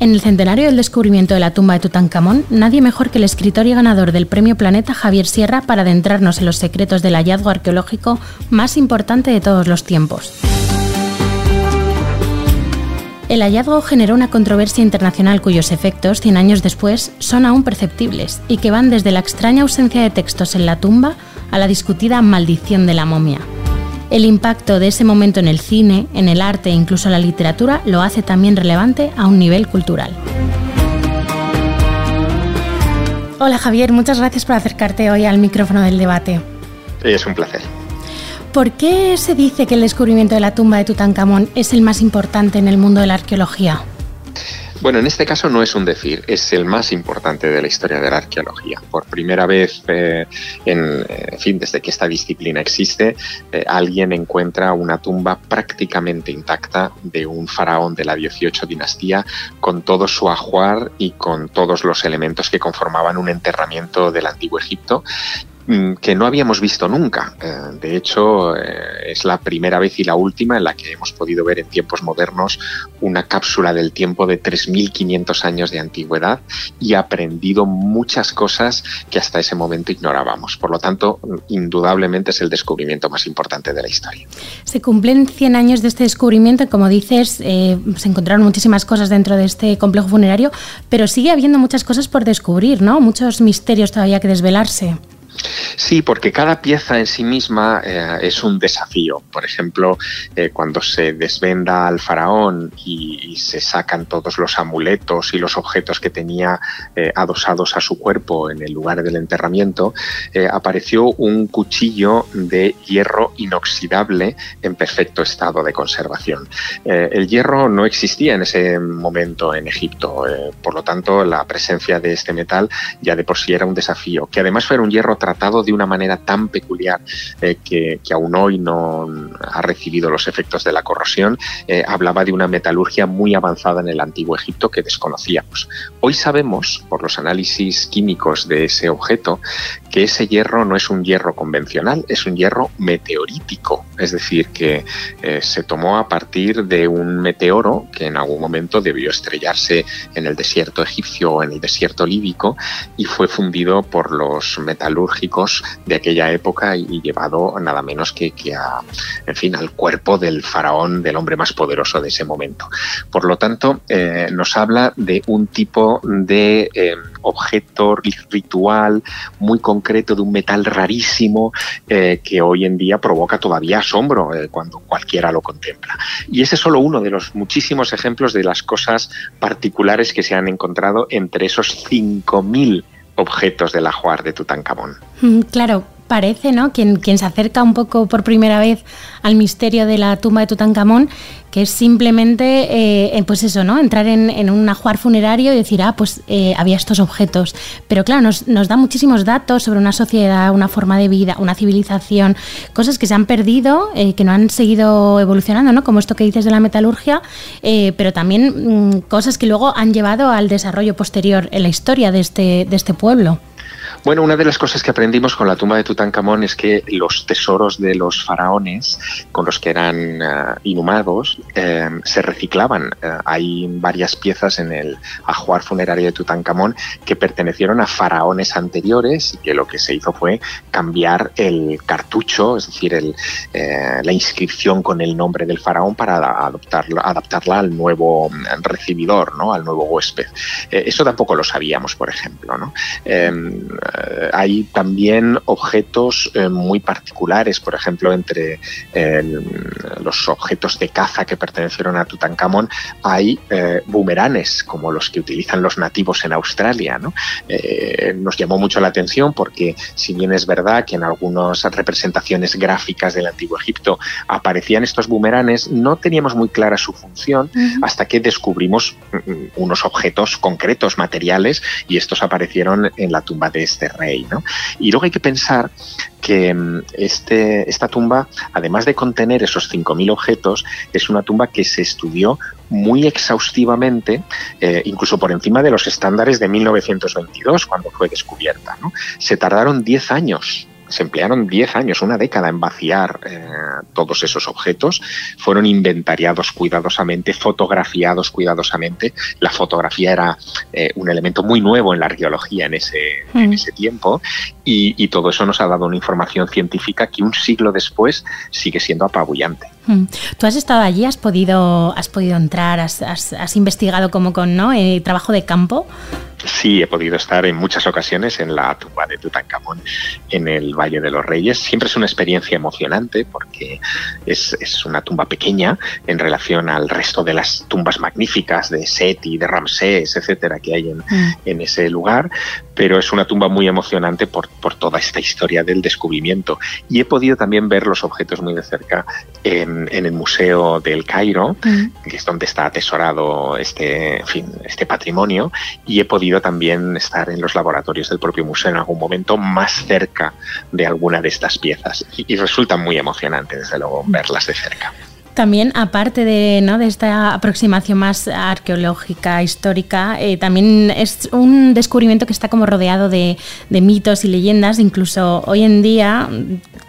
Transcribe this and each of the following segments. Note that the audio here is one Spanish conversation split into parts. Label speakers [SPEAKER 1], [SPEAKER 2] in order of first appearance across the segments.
[SPEAKER 1] En el centenario del descubrimiento de la tumba de Tutankamón, nadie mejor que el escritor y ganador del Premio Planeta Javier Sierra para adentrarnos en los secretos del hallazgo arqueológico más importante de todos los tiempos. El hallazgo generó una controversia internacional cuyos efectos, 100 años después, son aún perceptibles y que van desde la extraña ausencia de textos en la tumba a la discutida maldición de la momia. El impacto de ese momento en el cine, en el arte e incluso en la literatura lo hace también relevante a un nivel cultural. Hola Javier, muchas gracias por acercarte hoy al micrófono del debate.
[SPEAKER 2] Es un placer.
[SPEAKER 1] ¿Por qué se dice que el descubrimiento de la tumba de Tutankamón es el más importante en el mundo de la arqueología?
[SPEAKER 2] Bueno, en este caso no es un decir, es el más importante de la historia de la arqueología. Por primera vez, eh, en, fin, desde que esta disciplina existe, eh, alguien encuentra una tumba prácticamente intacta de un faraón de la 18 dinastía con todo su ajuar y con todos los elementos que conformaban un enterramiento del antiguo Egipto que no habíamos visto nunca. Eh, de hecho, eh, es la primera vez y la última en la que hemos podido ver en tiempos modernos una cápsula del tiempo de 3.500 años de antigüedad y aprendido muchas cosas que hasta ese momento ignorábamos. Por lo tanto, indudablemente es el descubrimiento más importante de la historia.
[SPEAKER 1] Se cumplen 100 años de este descubrimiento como dices, eh, se encontraron muchísimas cosas dentro de este complejo funerario, pero sigue habiendo muchas cosas por descubrir, ¿no? Muchos misterios todavía que desvelarse.
[SPEAKER 2] Sí, porque cada pieza en sí misma eh, es un desafío. Por ejemplo, eh, cuando se desvenda al faraón y, se sacan todos los amuletos y los objetos que tenía eh, adosados a su cuerpo en el lugar del enterramiento, apareció un cuchillo de hierro inoxidable en perfecto estado de conservación. el hierro no existía en ese momento en Egipto, por lo tanto la presencia de este metal ya de por sí era un desafío, que además fuera un hierro tratado de una manera tan peculiar eh, que, aún hoy no ha recibido los efectos de la corrosión, eh, hablaba de una metalurgia muy avanzada en el antiguo Egipto que desconocíamos. Hoy sabemos, por los análisis químicos de ese objeto, que ese hierro no es un hierro convencional, es un hierro meteorítico, es decir, que eh, se tomó a partir de un meteoro que en algún momento debió estrellarse en el desierto egipcio o en el desierto líbico y fue fundido por los metalúrgicos de aquella época y llevado nada menos que, a, en fin, al cuerpo del faraón, del hombre más poderoso de ese momento. Por lo tanto, eh, nos habla de un tipo de eh, objeto ritual muy concreto, de un metal rarísimo eh, que hoy en día provoca todavía asombro cuando cualquiera lo contempla. Y ese es solo uno de los muchísimos ejemplos de las cosas particulares que se han encontrado entre esos 5.000 objetos del ajuar de Tutankamón.
[SPEAKER 1] Mm, claro, parece, ¿no? Quien, quien se acerca un poco por primera vez al misterio de la tumba de Tutankamón, que es simplemente, eh, pues eso, ¿no? Entrar en, un ajuar funerario y decir, ah, pues eh, había estos objetos. Pero claro, nos, da muchísimos datos sobre una sociedad, una forma de vida, una civilización, cosas que se han perdido, eh, que no han seguido evolucionando, ¿no? Como esto que dices de la metalurgia, pero también mm, cosas que luego han llevado al desarrollo posterior en la historia de este, de este pueblo.
[SPEAKER 2] Bueno, una de las cosas que aprendimos con la tumba de Tutankamón es que los tesoros de los faraones con los que eran eh, inhumados eh, se reciclaban. Eh, hay varias piezas en el ajuar funerario de Tutankamón que pertenecieron a faraones anteriores y que lo que se hizo fue cambiar el cartucho, es decir, el, la inscripción con el nombre del faraón para adaptarla, adaptarla al nuevo recibidor, ¿no? al nuevo huésped. eso tampoco lo sabíamos, por ejemplo. ¿no? Eh, hay también objetos eh, muy particulares, por ejemplo, entre eh, los objetos de caza que pertenecieron a Tutankamón hay boomeranes como los que utilizan los nativos en Australia. nos llamó mucho la atención porque si bien es verdad que en algunas representaciones gráficas del antiguo Egipto aparecían estos boomeranes, no teníamos muy clara su función hasta que descubrimos mm, mm, unos objetos concretos, materiales, y estos aparecieron en la tumba de este rey. ¿no? Y luego hay que pensar que mm, este, esta tumba, además de contener esos 5.000 objetos, es una tumba que se estudió muy exhaustivamente, eh, incluso por encima de los estándares de 1922, cuando fue descubierta. Se tardaron 10 años se emplearon 10 años, una década en vaciar eh, todos esos objetos. Fueron inventariados cuidadosamente, fotografiados cuidadosamente. La fotografía era eh, un elemento muy nuevo en la arqueología en ese, en mm. ese tiempo y, todo eso nos ha dado una información científica que un siglo después sigue siendo apabullante.
[SPEAKER 1] Mm. Tú has estado allí, has podido, has podido entrar, has, has, investigado como con ¿no? Eh, trabajo de campo.
[SPEAKER 2] Sí, he podido estar en muchas ocasiones en la tumba de Tutankamón en el Valle de los Reyes. Siempre es una experiencia emocionante porque es, es una tumba pequeña en relación al resto de las tumbas magníficas de Seti, de Ramsés, etcétera, que hay en, mm. en ese lugar. Pero es una tumba muy emocionante por, por, toda esta historia del descubrimiento. Y he podido también ver los objetos muy de cerca en, en el Museo del Cairo, mm. que es donde está atesorado este, en fin, este patrimonio, y he podido también estar en los laboratorios del propio museo en algún momento más cerca de alguna de estas piezas y, y resulta muy emocionante, desde luego, verlas de cerca.
[SPEAKER 1] También, aparte de, ¿no? de esta aproximación más arqueológica, histórica, eh, también es un descubrimiento que está como rodeado de, mitos y leyendas. Incluso hoy en día,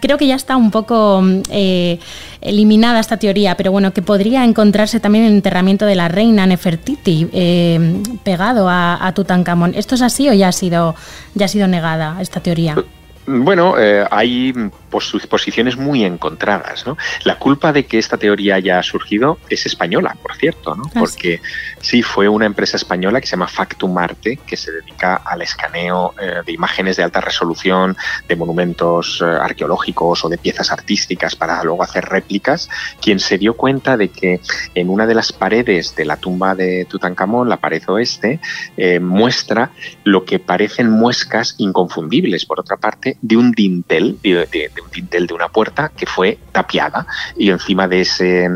[SPEAKER 1] creo que ya está un poco eh, eliminada esta teoría, pero bueno, que podría encontrarse también el enterramiento de la reina Nefertiti eh, pegado a, a, Tutankamón. ¿Esto es así o ya ha sido, ya ha sido negada esta teoría?
[SPEAKER 2] Bueno, hay posiciones muy encontradas. ¿no? La culpa de que esta teoría haya surgido es española, por cierto, ¿no? Ah, porque sí. fue una empresa española que se llama Factum Arte, que se dedica al escaneo eh, de imágenes de alta resolución, de monumentos eh, arqueológicos o de piezas artísticas para luego hacer réplicas, quien se dio cuenta de que en una de las paredes de la tumba de Tutankamón, la pared oeste, eh, muestra lo que parecen muescas inconfundibles, por otra parte, de un dintel, de, un dintel de una puerta que fue tapiada y encima de, ese,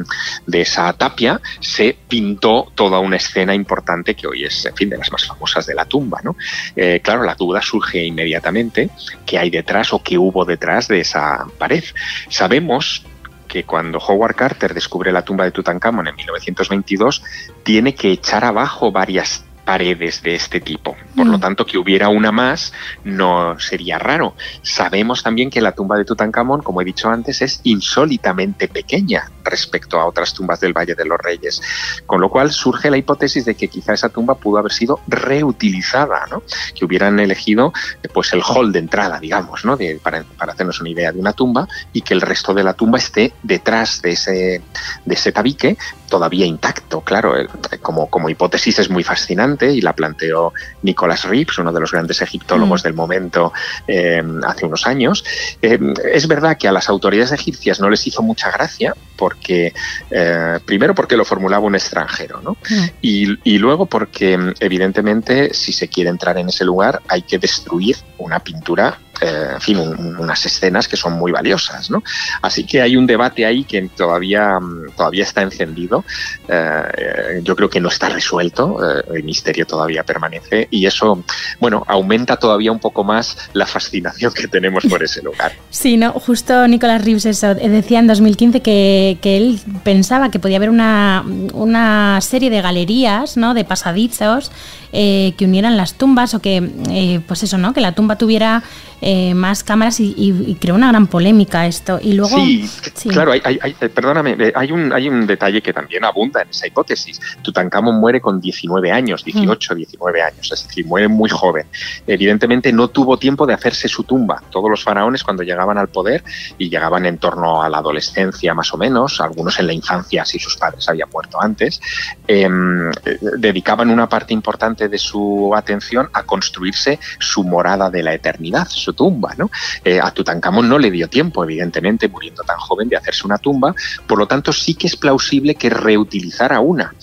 [SPEAKER 2] de esa tapia se pintó toda una escena importante que hoy es, en fin, de las más famosas de la tumba. ¿no? Eh, claro, la duda surge inmediatamente qué hay detrás o qué hubo detrás de esa pared. Sabemos que cuando Howard Carter descubre la tumba de Tutankamón en 1922, tiene que echar abajo varias paredes de este tipo. Por lo mm. tanto, que hubiera una más no sería raro. Sabemos también que la tumba de Tutankamón, como he dicho antes, es insólitamente pequeña respecto a otras tumbas del Valle de los Reyes. Con lo cual surge la hipótesis de que quizá esa tumba pudo haber sido reutilizada, ¿no? que hubieran elegido pues el hall de entrada, digamos, ¿no? para, hacernos una idea de una tumba y que el resto de la tumba esté detrás de ese, de ese tabique todavía intacto. Claro, como, como hipótesis es muy fascinante y la planteó Nicholas Reeves, uno de los grandes egiptólogos mm. del momento, eh, hace unos años. Eh, es verdad que a las autoridades egipcias no les hizo mucha gracia porque, eh, primero porque lo formulaba un extranjero, ¿no? Mm. Y, y luego porque, evidentemente, si se quiere entrar en ese lugar hay que destruir una pintura eh, en fin, unas escenas que son muy valiosas. ¿no? Así que hay un debate ahí que todavía, mm, todavía está encendido. Eh, yo creo que no está resuelto, eh, el misterio todavía permanece y eso, bueno, aumenta todavía un poco más la fascinación que tenemos por ese lugar.
[SPEAKER 1] Sí, no, justo Nicolás Reeves eso, decía en 2015 que, que él pensaba que podía haber una, una serie de galerías, ¿no? de pasadizos que unieran las tumbas o que, pues eso, ¿no? que la tumba tuviera eh, más cámaras y, creó una gran polémica esto. Y luego,
[SPEAKER 2] sí, claro, hay, eh, perdóname, eh, hay un, hay un detalle que también abunda en esa hipótesis. Tutankamón muere con 19 años, 18, 19 mm. años, es decir, muere muy joven. Evidentemente no tuvo tiempo de hacerse su tumba. Todos los faraones cuando llegaban al poder y llegaban en torno a la adolescencia más o menos, algunos en la infancia si sus padres habían muerto antes, em, dedicaban una parte importante de su atención a construirse su morada de la eternidad, su tumba. ¿no? Eh, a Tutankamón no le dio tiempo, evidentemente, muriendo tan joven, de hacerse una tumba, por lo tanto sí que es plausible que reutilizara una.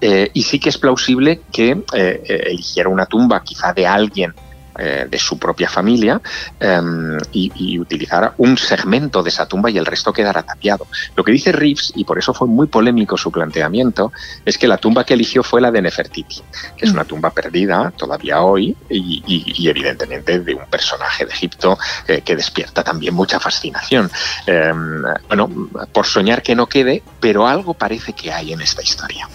[SPEAKER 2] Eh, y sí que es plausible que eh, eligiera una tumba quizá de alguien eh, de su propia familia em, y, utilizar un segmento de esa tumba y el resto quedara tapiado. Lo que dice Reeves, y por eso fue muy polémico su planteamiento, es que la tumba que eligió fue la de Nefertiti, que es una tumba perdida todavía hoy y, evidentemente de un personaje de Egipto eh, que despierta también mucha fascinación. Em, bueno, por soñar que no quede, pero algo parece que hay en esta historia.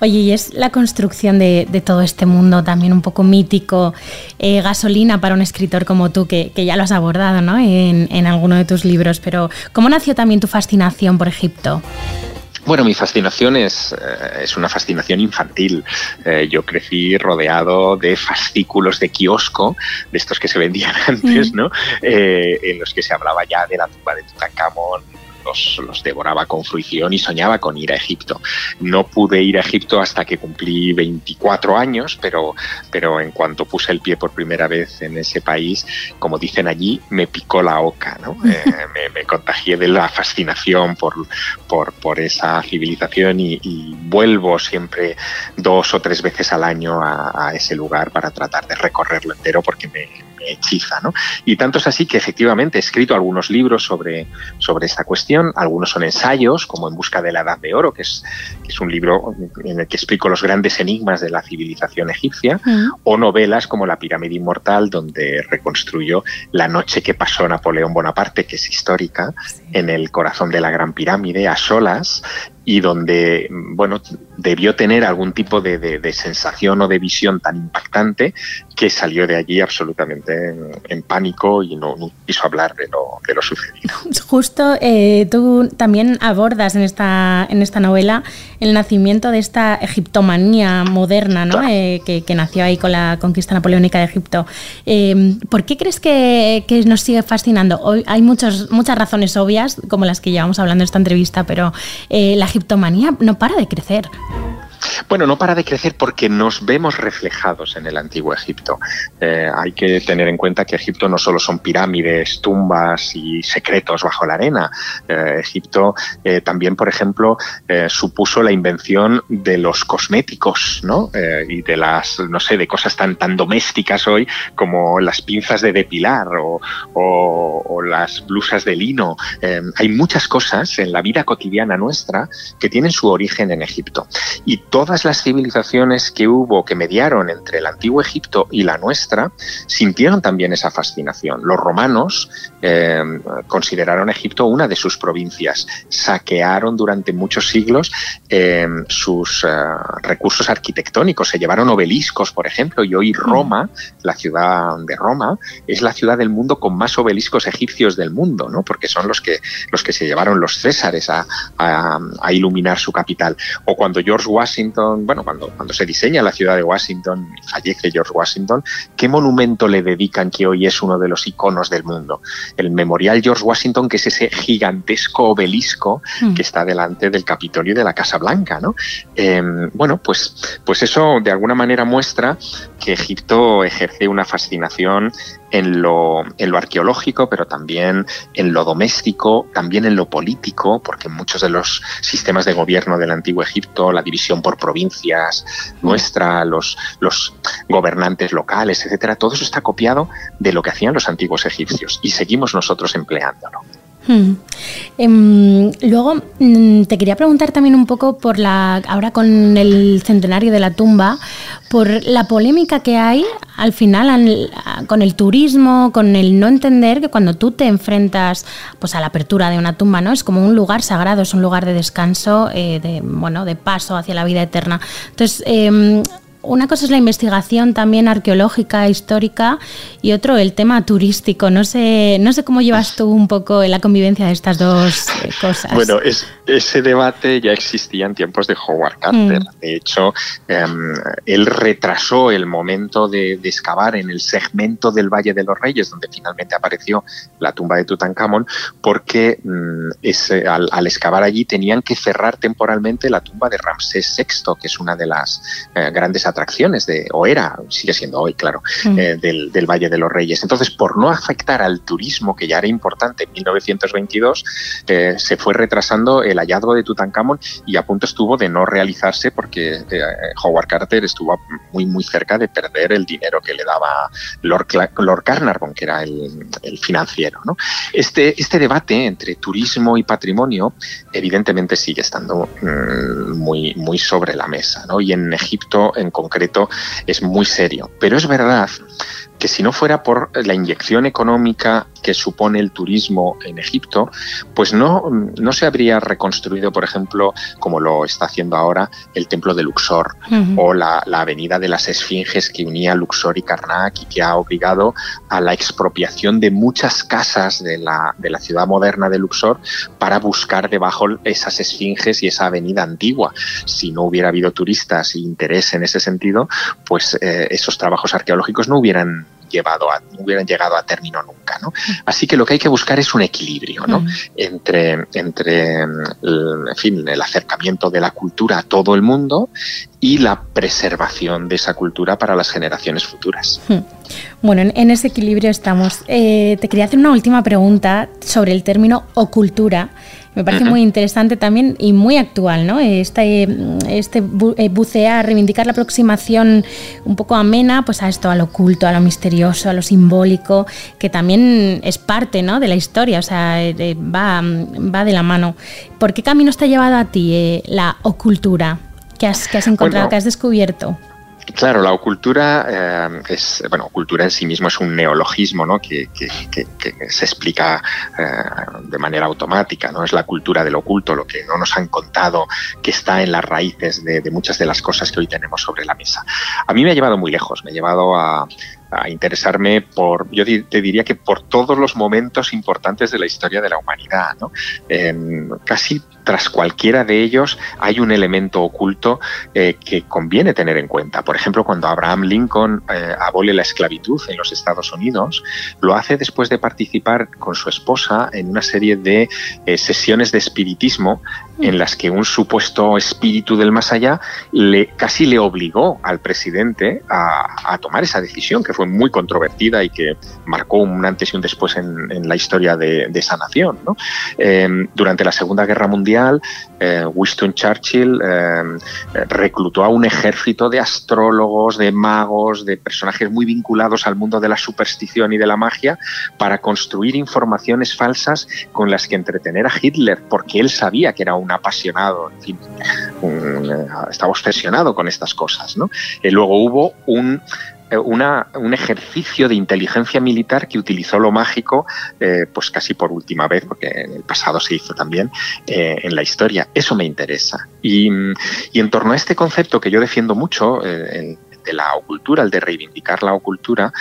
[SPEAKER 1] Oye, y es la construcción de, todo este mundo también un poco mítico. Eh, gasolina para un escritor como tú, que, ya lo has abordado ¿no? en, en alguno de tus libros, pero ¿cómo nació también tu fascinación por Egipto?
[SPEAKER 2] Bueno, mi fascinación es, eh, es una fascinación infantil. Eh, yo crecí rodeado de fascículos de kiosco, de estos que se vendían antes, mm. ¿no? Eh, en los que se hablaba ya de la tumba de Tutankamón, los, devoraba con fruición y soñaba con ir a Egipto. No pude ir a Egipto hasta que cumplí 24 años, pero, pero en cuanto puse el pie por primera vez en ese país, como dicen allí, me picó la oca, ¿no? Eh, me, contagié de la fascinación por, por, esa civilización y, vuelvo siempre dos o tres veces al año a, ese lugar para tratar de recorrerlo entero porque me, hechiza. ¿no? Y tanto es así que efectivamente he escrito algunos libros sobre, sobre esta cuestión, algunos son ensayos, como En busca de la Edad de Oro, que es, es un libro en el que explico los grandes enigmas de la civilización egipcia, o novelas como La pirámide inmortal, donde reconstruyo la noche que pasó Napoleón Bonaparte, que es histórica, en el corazón de la Gran Pirámide, a solas, y donde, bueno, debió tener algún tipo de, sensación o de visión tan impactante que salió de allí absolutamente en, pánico y no, quiso hablar de lo, de lo sucedido.
[SPEAKER 1] Justo eh, tú también abordas en esta, en esta novela el nacimiento de esta egiptomanía moderna ¿no? Eh, que, nació ahí con la conquista napoleónica de Egipto. Eh, ¿Por qué crees que, que, nos sigue fascinando? Hoy hay muchos, muchas razones obvias, como las que llevamos hablando en esta entrevista, pero la egiptomanía no para de crecer.
[SPEAKER 2] Bueno, no para de crecer porque nos vemos reflejados en el antiguo Egipto. Eh, hay que tener en cuenta que Egipto no solo son pirámides, tumbas y secretos bajo la arena. Eh, Egipto eh, también, por ejemplo, supuso la invención de los cosméticos, ¿no? y de las, no sé, de cosas tan, tan domésticas hoy como las pinzas de depilar o, o las blusas de lino. hay muchas cosas en la vida cotidiana nuestra que tienen su origen en Egipto. Y todas las civilizaciones que hubo, que mediaron entre el antiguo Egipto y la nuestra, sintieron también esa fascinación. Los romanos eh, consideraron Egipto una de sus provincias, saquearon durante muchos siglos eh, sus eh, recursos arquitectónicos, se llevaron obeliscos, por ejemplo, y hoy Roma, la ciudad de Roma, es la ciudad del mundo con más obeliscos egipcios del mundo, ¿no? porque son los que, los que se llevaron los césares a, a iluminar su capital. O cuando George Washington bueno, cuando, cuando se diseña la ciudad de Washington, fallece George Washington, ¿qué monumento le dedican que hoy es uno de los iconos del mundo? El Memorial George Washington, que es ese gigantesco obelisco mm. que está delante del Capitolio de la Casa Blanca, ¿no? Em, bueno, pues, pues eso de alguna manera muestra que Egipto ejerce una fascinación en lo, en lo arqueológico, pero también en lo doméstico, también en lo político, porque muchos de los sistemas de gobierno del antiguo Egipto, la división por provincias nuestra, los, los gobernantes locales, etcétera, todo eso está copiado de lo que hacían los antiguos egipcios y seguimos nosotros empleándolo. Hmm.
[SPEAKER 1] Em, luego mm, te quería preguntar también un poco por la ahora con el centenario de la tumba, por la polémica que hay al final con el turismo, con el no entender que cuando tú te enfrentas pues a la apertura de una tumba, ¿no? Es como un lugar sagrado, es un lugar de descanso, eh, de bueno, de paso hacia la vida eterna. Entonces eh, una cosa es la investigación también arqueológica, histórica, y otro el tema turístico. No sé, no sé cómo llevas tú un poco la convivencia de estas dos eh, cosas.
[SPEAKER 2] Bueno, es, ese debate ya existía en tiempos de Howard Carter. Mm. De hecho, em, él retrasó el momento de, excavar en el segmento del Valle de los Reyes, donde finalmente apareció la tumba de Tutankamón, porque mm, al, al, excavar allí tenían que cerrar temporalmente la tumba de Ramsés VI, que es una de las eh, grandes atracciones de, o era, sigue siendo hoy, claro, mm. eh, del, del, Valle de los Reyes. Entonces, por no afectar al turismo, que ya era importante en 1922, eh, se fue retrasando el hallazgo de Tutankamón y a punto estuvo de no realizarse porque eh, Howard Carter estuvo muy, muy cerca de perder el dinero que le daba Lord, Lord Carnarvon, que era el, el financiero. ¿no? Este, este debate entre turismo y patrimonio, evidentemente sigue estando mm, muy, muy sobre la mesa. ¿no? Y en Egipto, en concreto es muy serio. Pero es verdad que si no fuera por la inyección económica que supone el turismo en Egipto, pues no, no se habría reconstruido, por ejemplo, como lo está haciendo ahora, el templo de Luxor o la, avenida de las Esfinges que unía Luxor y Karnak y que ha obligado a la expropiación de muchas casas de la, de la ciudad moderna de Luxor para buscar debajo esas esfinges y esa avenida antigua. Si no hubiera habido turistas y interés en ese sentido, pues eh, esos trabajos arqueológicos no hubieran llevado a, no hubieran llegado a término nunca. ¿no? Así que lo que hay que buscar es un equilibrio ¿no? entre, entre el, fin, el acercamiento de la cultura a todo el mundo y la preservación de esa cultura para las generaciones futuras.
[SPEAKER 1] Bueno, en, ese equilibrio estamos. Eh, te quería hacer una última pregunta sobre el término ocultura me parece muy interesante también y muy actual, ¿no? Este, este eh, bucear, reivindicar la aproximación un poco amena pues a esto, a lo oculto, a lo misterioso, a lo simbólico, que también es parte ¿no? de la historia, o sea, eh, va, va de la mano. ¿Por qué camino está llevado a ti eh, la ocultura que has, que has encontrado, que has descubierto?
[SPEAKER 2] Claro, la ocultura eh, es, bueno, cultura en sí mismo es un neologismo, ¿no? Que, se explica eh, de manera automática, ¿no? Es la cultura del oculto, lo que no nos han contado, que está en las raíces de, de muchas de las cosas que hoy tenemos sobre la mesa. A mí me ha llevado muy lejos, me ha llevado a, a interesarme por, yo te diría que por todos los momentos importantes de la historia de la humanidad. ¿no? casi tras cualquiera de ellos hay un elemento oculto eh, que conviene tener en cuenta. Por ejemplo, cuando Abraham Lincoln eh, abole la esclavitud en los Estados Unidos, lo hace después de participar con su esposa en una serie de eh, sesiones de espiritismo en las que un supuesto espíritu del más allá le, casi le obligó al presidente a, tomar esa decisión, que fue muy controvertida y que marcó un antes y un después en, la historia de, esa nación. Em, durante la Segunda Guerra Mundial, eh, Winston Churchill em, reclutó a un ejército de astrólogos, de magos, de personajes muy vinculados al mundo de la superstición y de la magia para construir informaciones falsas con las que entretener a Hitler, porque él sabía que era un apasionado, en fin, eh, estaba obsesionado con estas cosas. ¿no? Y luego hubo un eh, un ejercicio de inteligencia militar que utilizó lo mágico, eh, pues casi por última vez, porque en el pasado se hizo también en la historia. Eso me interesa. Y, y, en torno a este concepto que yo defiendo mucho, el, de la ocultura, el de reivindicar la ocultura,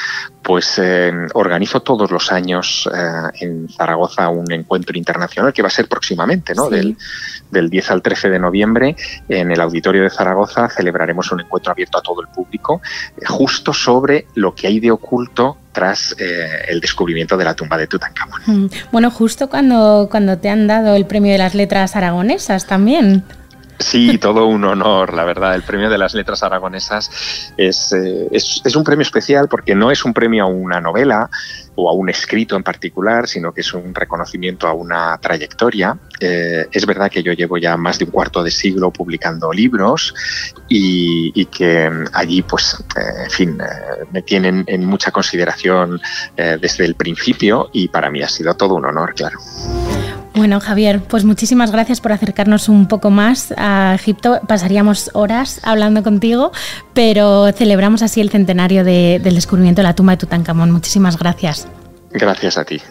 [SPEAKER 2] pues eh, organizo todos los años eh, en Zaragoza un encuentro internacional que va a ser próximamente, ¿no? Del, 10 al 13 de noviembre en el auditorio de Zaragoza celebraremos un encuentro abierto a todo el público eh, justo sobre lo que hay de oculto tras el descubrimiento de la tumba de Tutankamón. Mm.
[SPEAKER 1] Bueno, justo cuando, cuando te han dado el premio de las letras aragonesas también.
[SPEAKER 2] Sí, todo un honor, la verdad. El premio de las letras aragonesas es, eh, es, es, un premio especial porque no es un premio a una novela o a un escrito en particular, sino que es un reconocimiento a una trayectoria. Eh, es verdad que yo llevo ya más de un cuarto de siglo publicando libros y, que allí, pues, eh, en fin, me tienen en mucha consideración desde el principio y para mí ha sido todo un honor, claro.
[SPEAKER 1] Bueno, Javier, pues muchísimas gracias por acercarnos un poco más a Egipto. Pasaríamos horas hablando contigo, pero celebramos así el centenario del descubrimiento de la tumba de Tutankamón. Muchísimas gracias.
[SPEAKER 2] Gracias a ti.